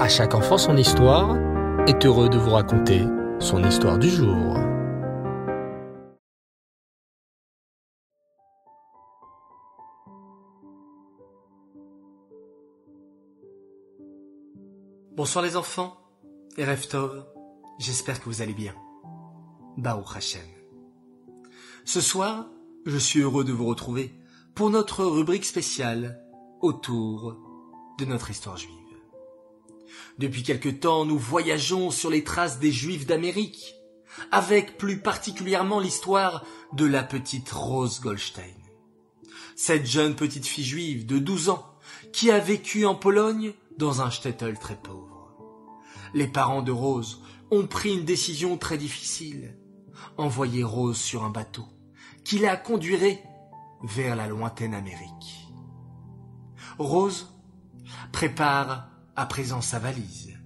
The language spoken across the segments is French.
À chaque enfant son histoire est heureux de vous raconter son histoire du jour. Bonsoir les enfants et Reftov, j'espère que vous allez bien. Baou Hashem. Ce soir, je suis heureux de vous retrouver pour notre rubrique spéciale autour de notre histoire juive. Depuis quelque temps, nous voyageons sur les traces des Juifs d'Amérique, avec plus particulièrement l'histoire de la petite Rose Goldstein. Cette jeune petite fille juive de 12 ans qui a vécu en Pologne dans un shtetl très pauvre. Les parents de Rose ont pris une décision très difficile. Envoyer Rose sur un bateau qui la conduirait vers la lointaine Amérique. Rose prépare à présent sa valise.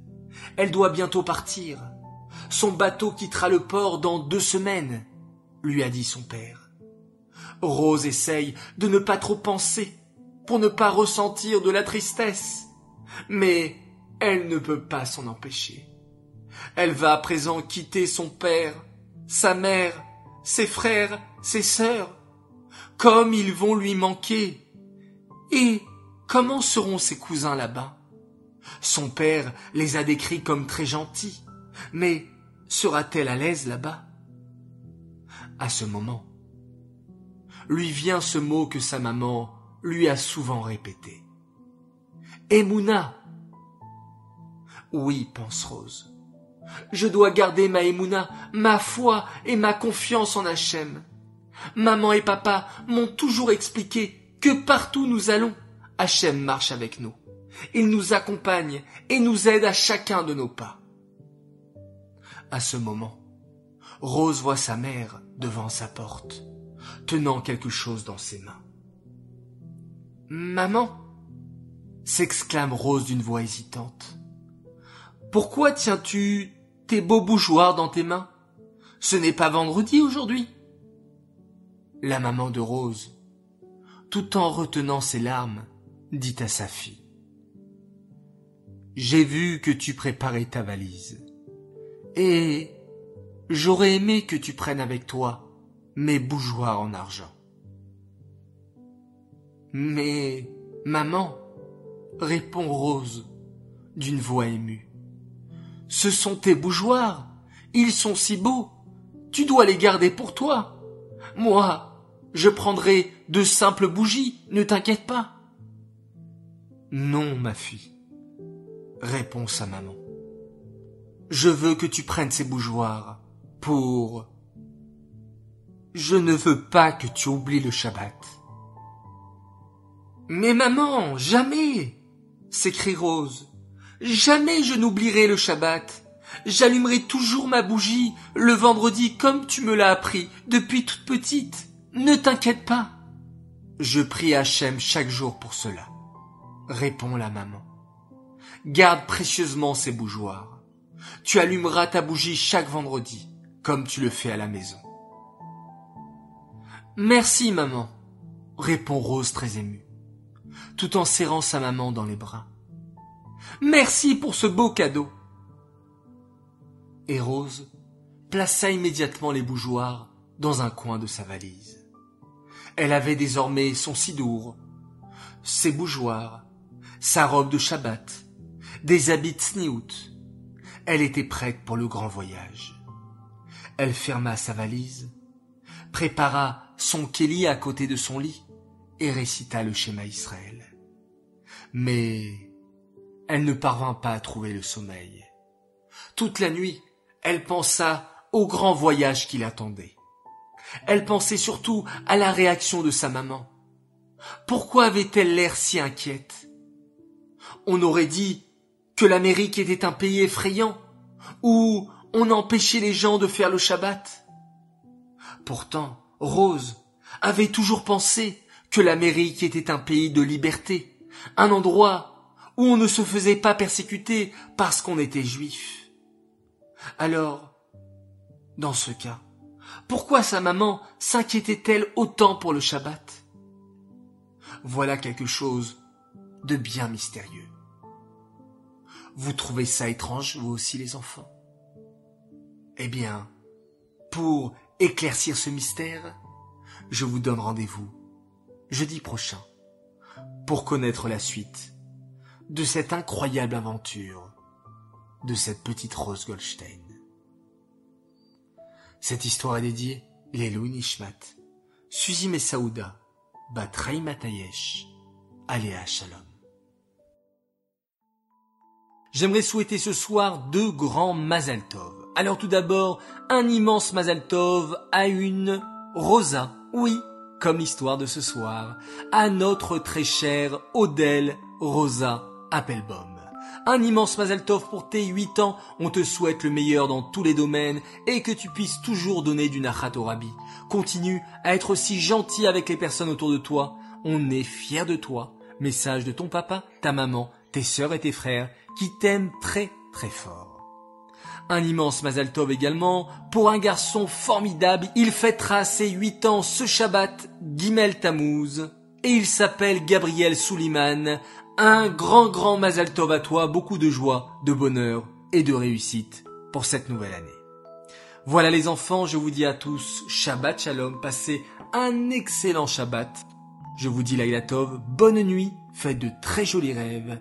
Elle doit bientôt partir. Son bateau quittera le port dans deux semaines, lui a dit son père. Rose essaye de ne pas trop penser pour ne pas ressentir de la tristesse, mais elle ne peut pas s'en empêcher. Elle va à présent quitter son père, sa mère, ses frères, ses sœurs, comme ils vont lui manquer. Et comment seront ses cousins là-bas? Son père les a décrits comme très gentils, mais sera-t-elle à l'aise là-bas? À ce moment, lui vient ce mot que sa maman lui a souvent répété. Emouna. Oui, pense Rose. Je dois garder ma Emouna, ma foi et ma confiance en Hachem. Maman et papa m'ont toujours expliqué que partout nous allons, Hachem marche avec nous. Il nous accompagne et nous aide à chacun de nos pas. À ce moment, Rose voit sa mère devant sa porte, tenant quelque chose dans ses mains. Maman s'exclame Rose d'une voix hésitante. Pourquoi tiens-tu tes beaux bougeoirs dans tes mains? Ce n'est pas vendredi aujourd'hui La maman de Rose, tout en retenant ses larmes, dit à sa fille. J'ai vu que tu préparais ta valise. Et j'aurais aimé que tu prennes avec toi mes bougeoirs en argent. Mais, maman, répond Rose d'une voix émue, ce sont tes bougeoirs, ils sont si beaux, tu dois les garder pour toi. Moi, je prendrai de simples bougies, ne t'inquiète pas. Non, ma fille, répond sa maman. Je veux que tu prennes ces bougeoirs pour... Je ne veux pas que tu oublies le Shabbat. Mais maman, jamais s'écrie Rose. Jamais je n'oublierai le Shabbat. J'allumerai toujours ma bougie le vendredi comme tu me l'as appris depuis toute petite. Ne t'inquiète pas. Je prie Hachem chaque jour pour cela, répond la maman. Garde précieusement ces bougeoirs. Tu allumeras ta bougie chaque vendredi, comme tu le fais à la maison. Merci, maman, répond Rose très émue, tout en serrant sa maman dans les bras. Merci pour ce beau cadeau. Et Rose plaça immédiatement les bougeoirs dans un coin de sa valise. Elle avait désormais son sidour, ses bougeoirs, sa robe de Shabbat, des habits sniout. Elle était prête pour le grand voyage. Elle ferma sa valise, prépara son kéli à côté de son lit et récita le schéma Israël. Mais elle ne parvint pas à trouver le sommeil. Toute la nuit, elle pensa au grand voyage qui l'attendait. Elle pensait surtout à la réaction de sa maman. Pourquoi avait-elle l'air si inquiète? On aurait dit que l'Amérique était un pays effrayant, où on empêchait les gens de faire le Shabbat. Pourtant, Rose avait toujours pensé que l'Amérique était un pays de liberté, un endroit où on ne se faisait pas persécuter parce qu'on était juif. Alors, dans ce cas, pourquoi sa maman s'inquiétait-elle autant pour le Shabbat? Voilà quelque chose de bien mystérieux. Vous trouvez ça étrange, vous aussi les enfants? Eh bien, pour éclaircir ce mystère, je vous donne rendez-vous jeudi prochain pour connaître la suite de cette incroyable aventure de cette petite Rose Goldstein. Cette histoire est dédiée Lelou Nishmat, Suzy Messaouda, Bat Matayesh, Aléa Shalom. J'aimerais souhaiter ce soir deux grands Mazal Tov. Alors tout d'abord, un immense Mazal Tov à une Rosa, oui, comme l'histoire de ce soir, à notre très chère Odelle Rosa Appelbaum. Un immense Mazal Tov pour tes huit ans, on te souhaite le meilleur dans tous les domaines et que tu puisses toujours donner du nachat au rabbi. Continue à être aussi gentil avec les personnes autour de toi, on est fiers de toi. Message de ton papa, ta maman, tes sœurs et tes frères qui t'aiment très très fort. Un immense Mazal Tov également pour un garçon formidable. Il fêtera ses huit ans ce Shabbat, Gimel Tammuz, et il s'appelle Gabriel Souliman. Un grand grand Mazal Tov à toi, beaucoup de joie, de bonheur et de réussite pour cette nouvelle année. Voilà les enfants, je vous dis à tous Shabbat Shalom, passez un excellent Shabbat. Je vous dis Laila Tov, bonne nuit, faites de très jolis rêves